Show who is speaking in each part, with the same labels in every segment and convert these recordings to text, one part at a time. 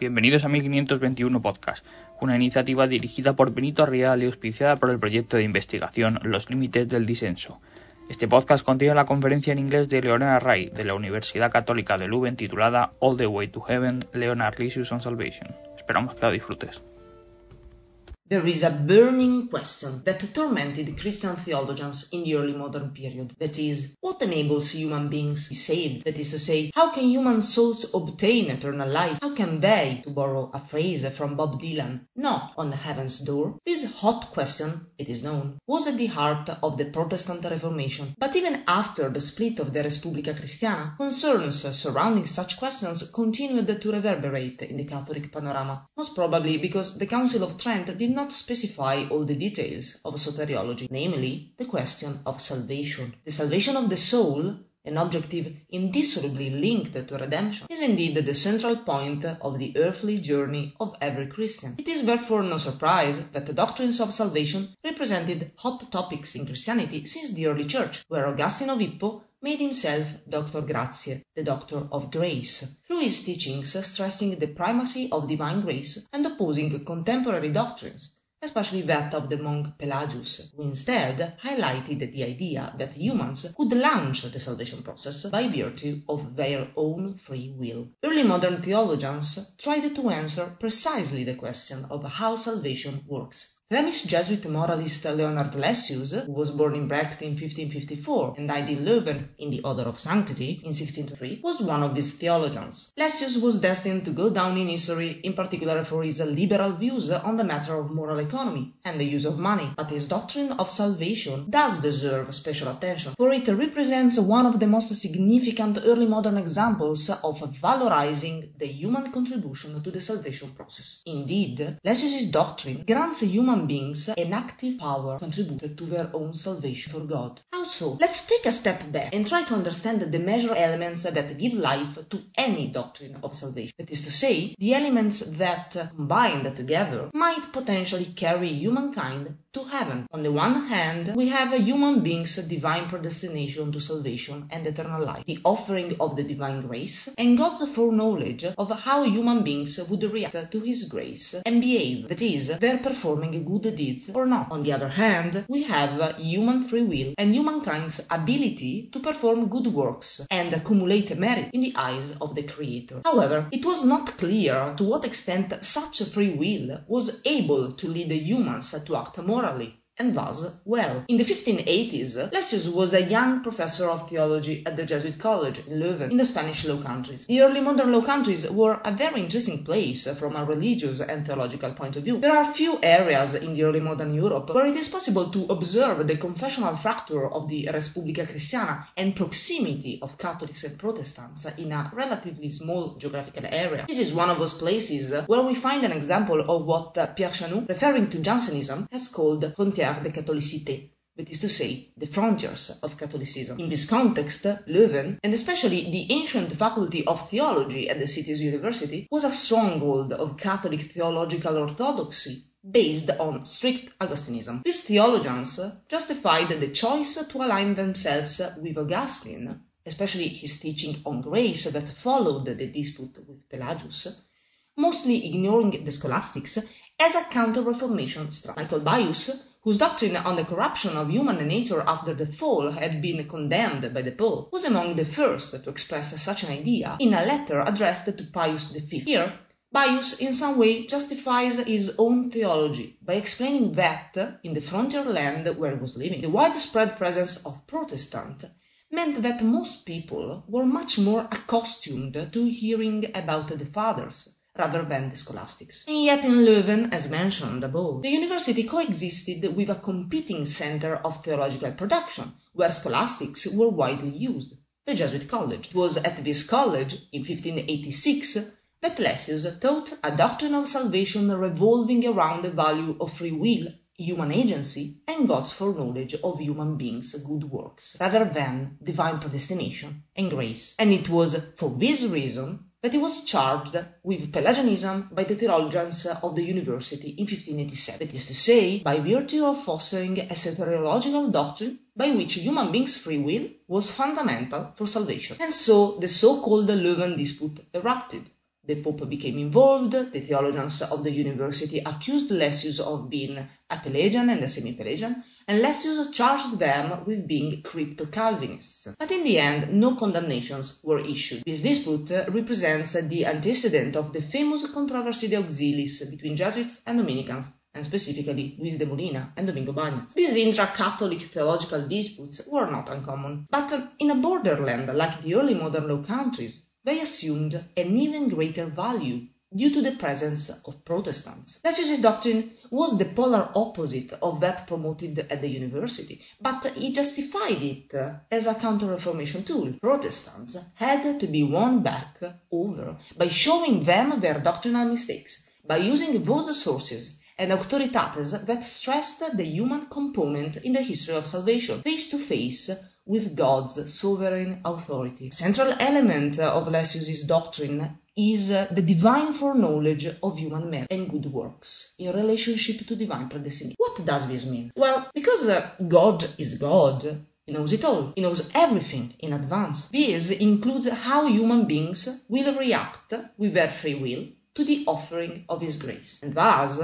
Speaker 1: Bienvenidos a 1521 Podcast, una iniciativa dirigida por Benito Real y auspiciada por el proyecto de investigación Los Límites del Disenso. Este podcast contiene la conferencia en inglés de Leonard Ray de la Universidad Católica de Leuven titulada All the Way to Heaven, Leonard Lisius on Salvation. Esperamos que la disfrutes.
Speaker 2: There is a burning question that tormented Christian theologians in the early modern period. That is, what enables human beings to be saved? That is to say, how can human souls obtain eternal life? How can they, to borrow a phrase from Bob Dylan, knock on heaven's door? This hot question, it is known, was at the heart of the Protestant Reformation. But even after the split of the Respublica Christiana, concerns surrounding such questions continued to reverberate in the Catholic panorama, most probably because the Council of Trent did not not specify all the details of soteriology, namely the question of salvation. The salvation of the soul an objective indissolubly linked to redemption, is indeed the central point of the earthly journey of every Christian. It is therefore no surprise that the doctrines of salvation represented hot topics in Christianity since the early church, where Augustine of Hippo made himself Doctor Gratiae, the Doctor of Grace, through his teachings stressing the primacy of divine grace and opposing contemporary doctrines, especially that of the monk Pelagius, who instead highlighted the idea that humans could launch the salvation process by virtue of their own free will. Early modern theologians tried to answer precisely the question of how salvation works. Flemish Jesuit moralist Leonard Lessius, who was born in Brecht in 1554 and died in Leuven in the Order of Sanctity in 1603, was one of these theologians. Lessius was destined to go down in history, in particular for his liberal views on the matter of moral economy and the use of money, but his doctrine of salvation does deserve special attention, for it represents one of the most significant early modern examples of valorizing the human contribution to the salvation process. Indeed, Lessius's doctrine grants human human beings an active power contributed to their own salvation for God. How so? Let's take a step back and try to understand the major elements that give life to any doctrine of salvation. That is to say, the elements that, combined together, might potentially carry humankind to heaven. On the one hand, we have a human being's divine predestination to salvation and eternal life, the offering of the divine grace, and God's foreknowledge of how human beings would react to his grace and behave, that is, their performing good deeds or not. On the other hand, we have human free will and humankind's ability to perform good works and accumulate merit in the eyes of the Creator. However, it was not clear to what extent such free will was able to lead humans to act morally and thus well. In the 1580s, Lessius was a young professor of theology at the Jesuit College in Leuven in the Spanish Low Countries. The early modern Low Countries were a very interesting place from a religious and theological point of view. There are few areas in the early modern Europe where it is possible to observe the confessional fracture of the Respublica Christiana and proximity of Catholics and Protestants in a relatively small geographical area. This is one of those places where we find an example of what Pierre Chaunu, referring to Jansenism, has called frontière de catholicité, that is to say, the frontiers of Catholicism. Mm. In this context, Leuven, and especially the ancient faculty of theology at the city's university, was a stronghold of Catholic theological orthodoxy based on strict Augustinism. These theologians justified the choice to align themselves with Augustine, especially his teaching on grace that followed the dispute with Pelagius, mostly ignoring the scholastics as a counter-reformation struggle. Michael Baius whose doctrine on the corruption of human nature after the fall had been condemned by the Pope, was among the first to express such an idea in a letter addressed to Pius V. Here, Baius in some way justifies his own theology by explaining that, in the frontier land where he was living, the widespread presence of Protestant meant that most people were much more accustomed to hearing about the fathers rather than the scholastics. And yet in Leuven, as mentioned above, the university coexisted with a competing center of theological production, where scholastics were widely used, the Jesuit college. It was at this college, in 1586, that Lessius taught a doctrine of salvation revolving around the value of free will, human agency, and God's foreknowledge of human beings' good works, rather than divine predestination and grace. And it was for this reason that he was charged with Pelagianism by the theologians of the university in 1587. That is to say, by virtue of fostering a soteriological doctrine by which human beings' free will was fundamental for salvation. And so the so-called Leuven dispute erupted. The Pope became involved, the theologians of the university accused Lessius of being a Pelagian and a semi-Pelagian, and Lessius charged them with being crypto-Calvinists. But in the end, no condemnations were issued. This dispute represents the antecedent of the famous controversy de auxiliis between Jesuits and Dominicans, and specifically Luis de Molina and Domingo Bañez. These intra-Catholic theological disputes were not uncommon, but in a borderland like the early modern Low Countries, they assumed an even greater value due to the presence of Protestants. Lessius' doctrine was the polar opposite of that promoted at the university, but he justified it as a counter-reformation tool. Protestants had to be won back over by showing them their doctrinal mistakes, by using those sources and auctoritates that stressed the human component in the history of salvation, face to face with God's sovereign authority. Central element of Lessius' doctrine is the divine foreknowledge of human merit and good works in relationship to divine predestination. What does this mean? Well, because uh, God is God, he knows it all. He knows everything in advance. This includes how human beings will react with their free will to the offering of His grace. And thus,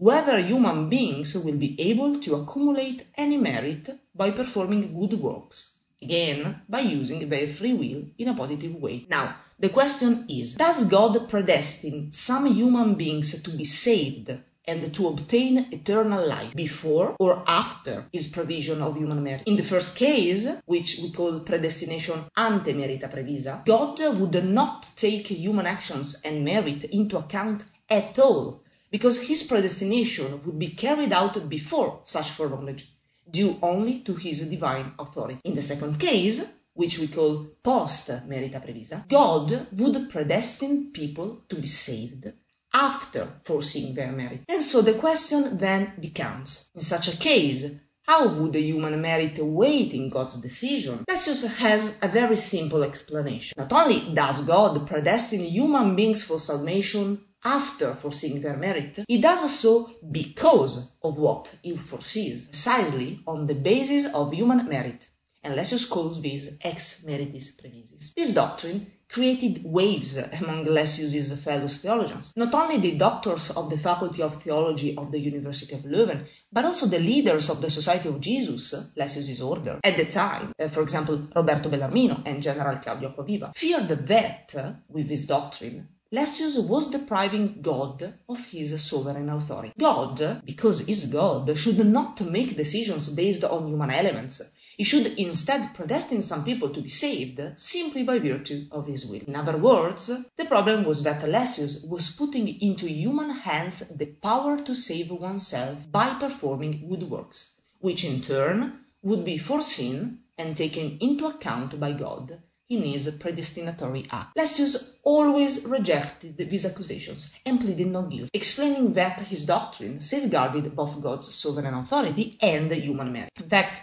Speaker 2: whether human beings will be able to accumulate any merit by performing good works, again, by using their free will in a positive way. Now, the question is, does God predestine some human beings to be saved and to obtain eternal life before or after his provision of human merit. In the first case, which we call predestination ante merita previsa, God would not take human actions and merit into account at all because his predestination would be carried out before such foreknowledge, due only to his divine authority. In the second case, which we call post merita previsa, God would predestine people to be saved after foreseeing their merit. And so the question then becomes, in such a case, how would the human merit wait in God's decision? Lessius has a very simple explanation. Not only does God predestine human beings for salvation after foreseeing their merit, he does so because of what he foresees, precisely on the basis of human merit. And Lessius calls this ex meritis previsis. This doctrine created waves among Lessius's fellow theologians, not only the doctors of the Faculty of Theology of the University of Leuven, but also the leaders of the Society of Jesus, Lessius's order, at the time, uh, for example, Roberto Bellarmino and General Claudio Acquaviva, feared that, with this doctrine, Lessius was depriving God of his sovereign authority. God, because he is God, should not make decisions based on human elements. He should instead predestine some people to be saved simply by virtue of his will. In other words, the problem was that Lessius was putting into human hands the power to save oneself by performing good works, which in turn would be foreseen and taken into account by God in his predestinatory act. Lessius always rejected these accusations and pleaded no guilt, explaining that his doctrine safeguarded both God's sovereign authority and human merit. In fact,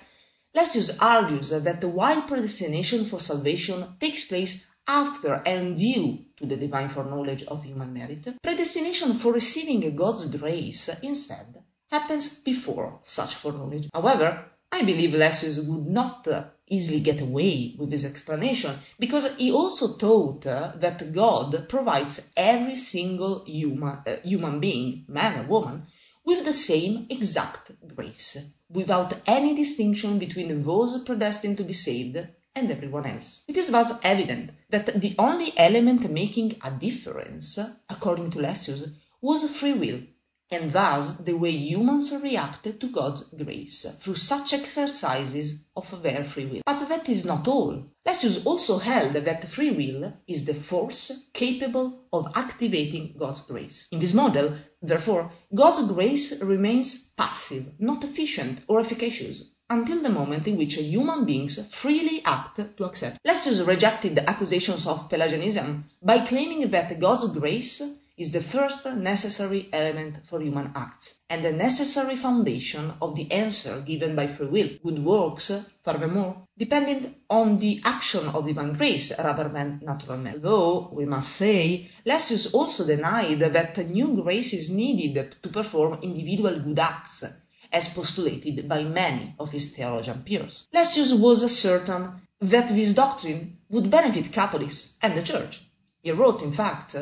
Speaker 2: Lessius argues that while predestination for salvation takes place after and due to the divine foreknowledge of human merit, predestination for receiving God's grace instead happens before such foreknowledge. However, I believe Lessius would not easily get away with his explanation because he also taught uh, that God provides every single human, uh, human being, man or woman, with the same exact grace, without any distinction between those predestined to be saved and everyone else. It is thus evident that the only element making a difference, according to Lessius, was free will and thus the way humans reacted to God's grace through such exercises of their free will. But that is not all. Lessius also held that free will is the force capable of activating God's grace. In this model, therefore, God's grace remains passive, not efficient or efficacious, until the moment in which human beings freely act to accept. Lessius rejected the accusations of Pelagianism by claiming that God's grace is the first necessary element for human acts, and the necessary foundation of the answer given by free will. Good works, furthermore, depended on the action of divine grace rather than natural merit. Though, we must say, Lessius also denied that new grace is needed to perform individual good acts, as postulated by many of his theologian peers. Lessius was certain that this doctrine would benefit Catholics and the Church. He wrote, in fact,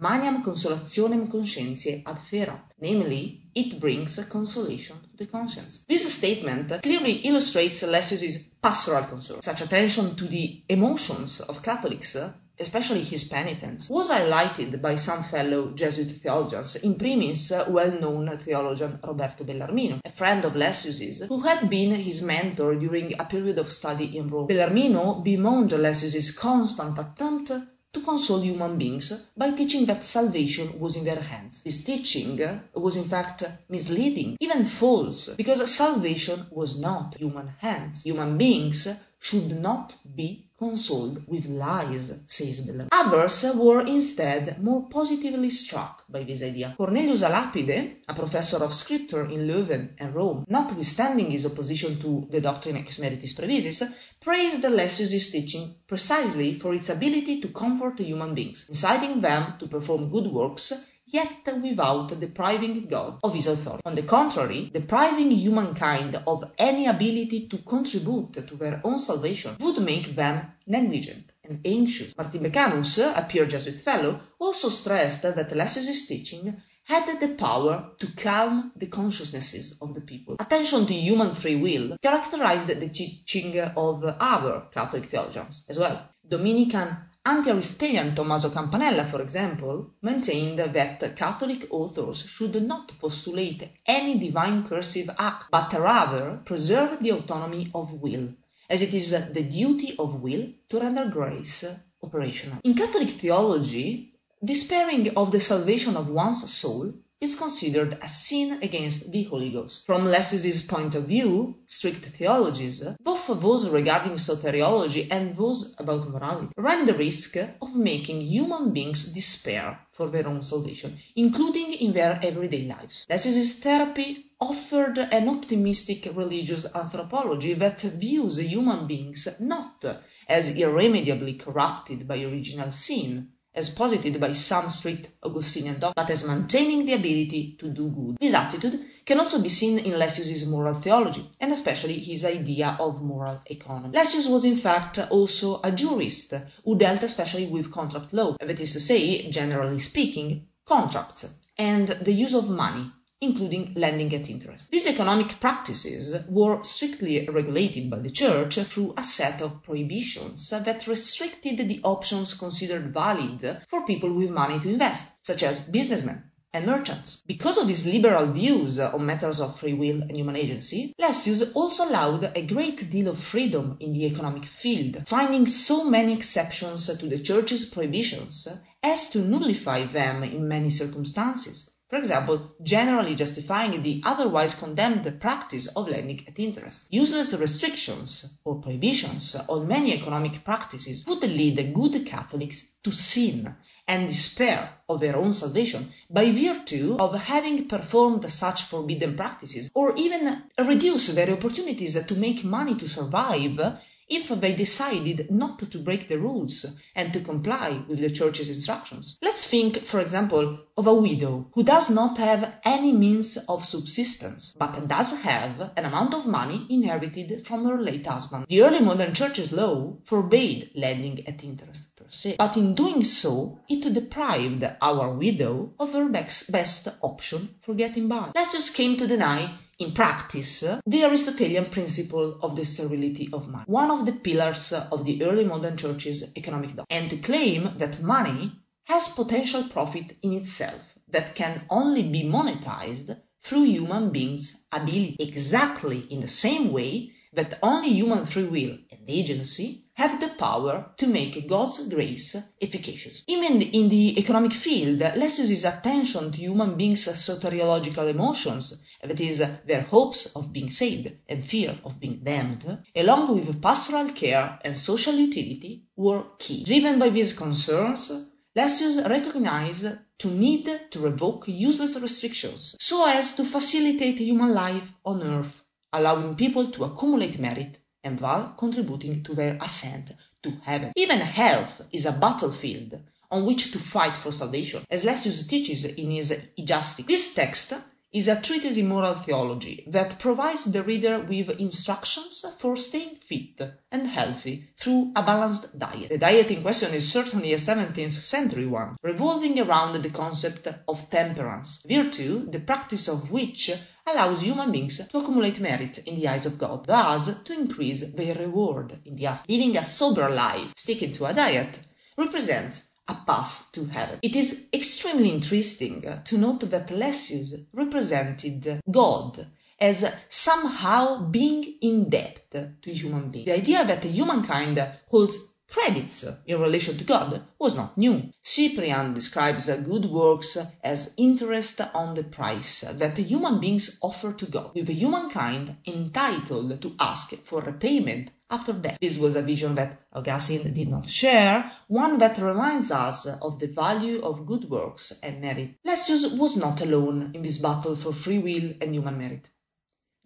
Speaker 2: maniam consolationem conscientiae adferat, namely, it brings consolation to the conscience. This statement clearly illustrates Lessius's pastoral concern. Such attention to the emotions of Catholics especially his penitents, was highlighted by some fellow Jesuit theologians, in primis well-known theologian Roberto Bellarmino, a friend of Lessius's, who had been his mentor during a period of study in Rome. Bellarmino bemoaned Lessius's constant attempt to console human beings by teaching that salvation was in their hands. This teaching was in fact misleading, even false, because salvation was not human hands. Human beings should not be consoled with lies, says Bellarmino. Others were instead more positively struck by this idea. Cornelius a Lapide, a professor of scripture in Leuven and Rome, notwithstanding his opposition to the doctrine ex meritis previsis, praised the Lessius' teaching precisely for its ability to comfort human beings, inciting them to perform good works yet without depriving God of his authority. On the contrary, depriving humankind of any ability to contribute to their own salvation would make them negligent and anxious. Martin Becanus, a pure Jesuit fellow, also stressed that Lessius' teaching had the power to calm the consciousnesses of the people. Attention to human free will characterized the teaching of other Catholic theologians as well. Dominican Anti-Aristotelian Tommaso Campanella, for example, maintained that Catholic authors should not postulate any divine cursive act, but rather preserve the autonomy of will, as it is the duty of will to render grace operational. In Catholic theology, despairing of the salvation of one's soul is considered a sin against the Holy Ghost. From Lessius's point of view, strict theologies, both those regarding soteriology and those about morality, run the risk of making human beings despair for their own salvation, including in their everyday lives. Lessius's therapy offered an optimistic religious anthropology that views human beings not as irremediably corrupted by original sin, as posited by some strict Augustinian doctrine, but as maintaining the ability to do good. This attitude can also be seen in Lessius's moral theology, and especially his idea of moral economy. Lessius was in fact also a jurist, who dealt especially with contract law, that is to say, generally speaking, contracts, and the use of money, including lending at interest. These economic practices were strictly regulated by the Church through a set of prohibitions that restricted the options considered valid for people with money to invest, such as businessmen and merchants. Because of his liberal views on matters of free will and human agency, Lessius also allowed a great deal of freedom in the economic field, finding so many exceptions to the Church's prohibitions as to nullify them in many circumstances. For example, generally justifying the otherwise condemned practice of lending at interest. Useless restrictions or prohibitions on many economic practices would lead good Catholics to sin and despair of their own salvation by virtue of having performed such forbidden practices, or even reduce their opportunities to make money to survive if they decided not to break the rules and to comply with the church's instructions. Let's think, for example, of a widow who does not have any means of subsistence, but does have an amount of money inherited from her late husband. The early modern church's law forbade lending at interest per se, but in doing so, it deprived our widow of her best option for getting by. Let's just came to deny in practice, the Aristotelian principle of the sterility of money, one of the pillars of the early modern church's economic doctrine, and to claim that money has potential profit in itself that can only be monetized through human beings' ability, exactly in the same way that only human free will and agency have the power to make God's grace efficacious. Even in the economic field, Lessius's attention to human beings' soteriological emotions, that is, their hopes of being saved and fear of being damned, along with pastoral care and social utility, were key. Driven by these concerns, Lessius recognized to need to revoke useless restrictions so as to facilitate human life on earth, allowing people to accumulate merit and thus contributing to their ascent to heaven. Even health is a battlefield on which to fight for salvation, as Lessius teaches in his Hygiasticon. This text is a treatise in moral theology that provides the reader with instructions for staying fit and healthy through a balanced diet. The diet in question is certainly a 17th century one, revolving around the concept of temperance, virtue, the practice of which allows human beings to accumulate merit in the eyes of God, thus to increase their reward in the after. Living a sober life, sticking to a diet, represents a path to heaven. It is extremely interesting to note that Lessius represented God as somehow being in debt to human beings. The idea that humankind holds credits in relation to God was not new. Cyprian describes good works as interest on the price that human beings offer to God, with humankind entitled to ask for repayment after death. This was a vision that Augustine did not share, one that reminds us of the value of good works and merit. Lessius was not alone in this battle for free will and human merit.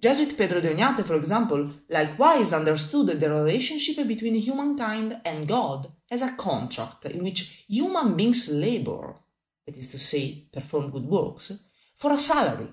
Speaker 2: Jesuit Pedro de Oñate, for example, likewise understood the relationship between humankind and God as a contract in which human beings labor, that is to say, perform good works, for a salary,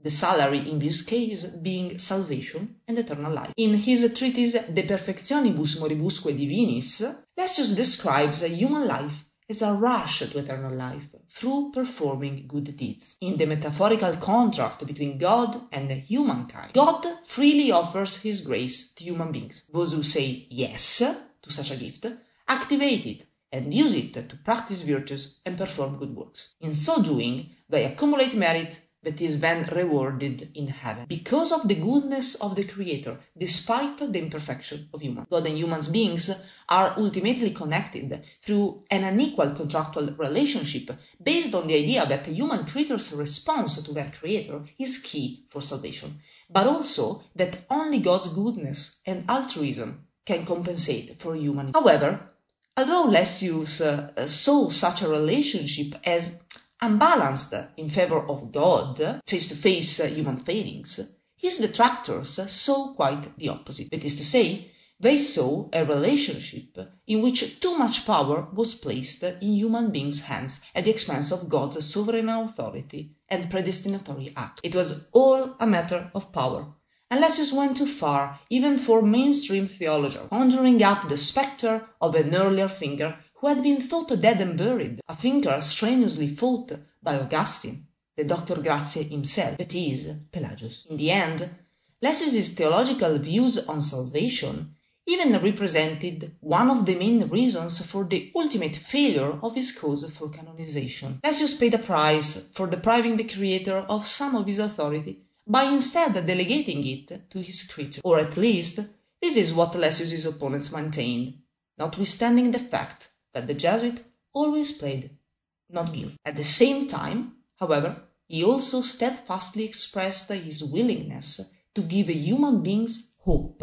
Speaker 2: the salary in this case being salvation and eternal life. In his treatise De Perfectionibus Moribusque Divinis, Lessius describes human life as a rush to eternal life through performing good deeds. In the metaphorical contract between God and humankind, God freely offers his grace to human beings. Those who say yes to such a gift activate it and use it to practice virtues and perform good works. In so doing, they accumulate merit that is then rewarded in heaven because of the goodness of the Creator, despite the imperfection of humans. God and human beings are ultimately connected through an unequal contractual relationship based on the idea that a human creatures' response to their Creator is key for salvation, but also that only God's goodness and altruism can compensate for human. However, although Lessius uh, saw such a relationship as unbalanced in favor of God, face to face human failings, his detractors saw quite the opposite. That is to say, they saw a relationship in which too much power was placed in human beings' hands at the expense of God's sovereign authority and predestinatory act. It was all a matter of power. And Lessius went too far, even for mainstream theologians, conjuring up the spectre of an earlier thinker who had been thought dead and buried, a thinker strenuously fought by Augustine, the Doctor Gratiae himself, that is, Pelagius. In the end, Lessius's theological views on salvation even represented one of the main reasons for the ultimate failure of his cause for canonization. Lessius paid a price for depriving the Creator of some of his authority by instead delegating it to his creature, or at least this is what Lessius's opponents maintained, notwithstanding the fact that the Jesuit always played not guilty. At the same time, however, he also steadfastly expressed his willingness to give human beings hope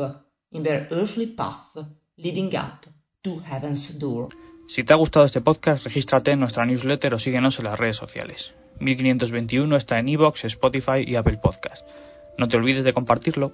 Speaker 2: in their earthly path leading up to heaven's door.
Speaker 1: Si te ha gustado este podcast, regístrate en nuestra newsletter o síguenos en las redes sociales. 1521 está en iVoox, Spotify y Apple Podcast. No te olvides de compartirlo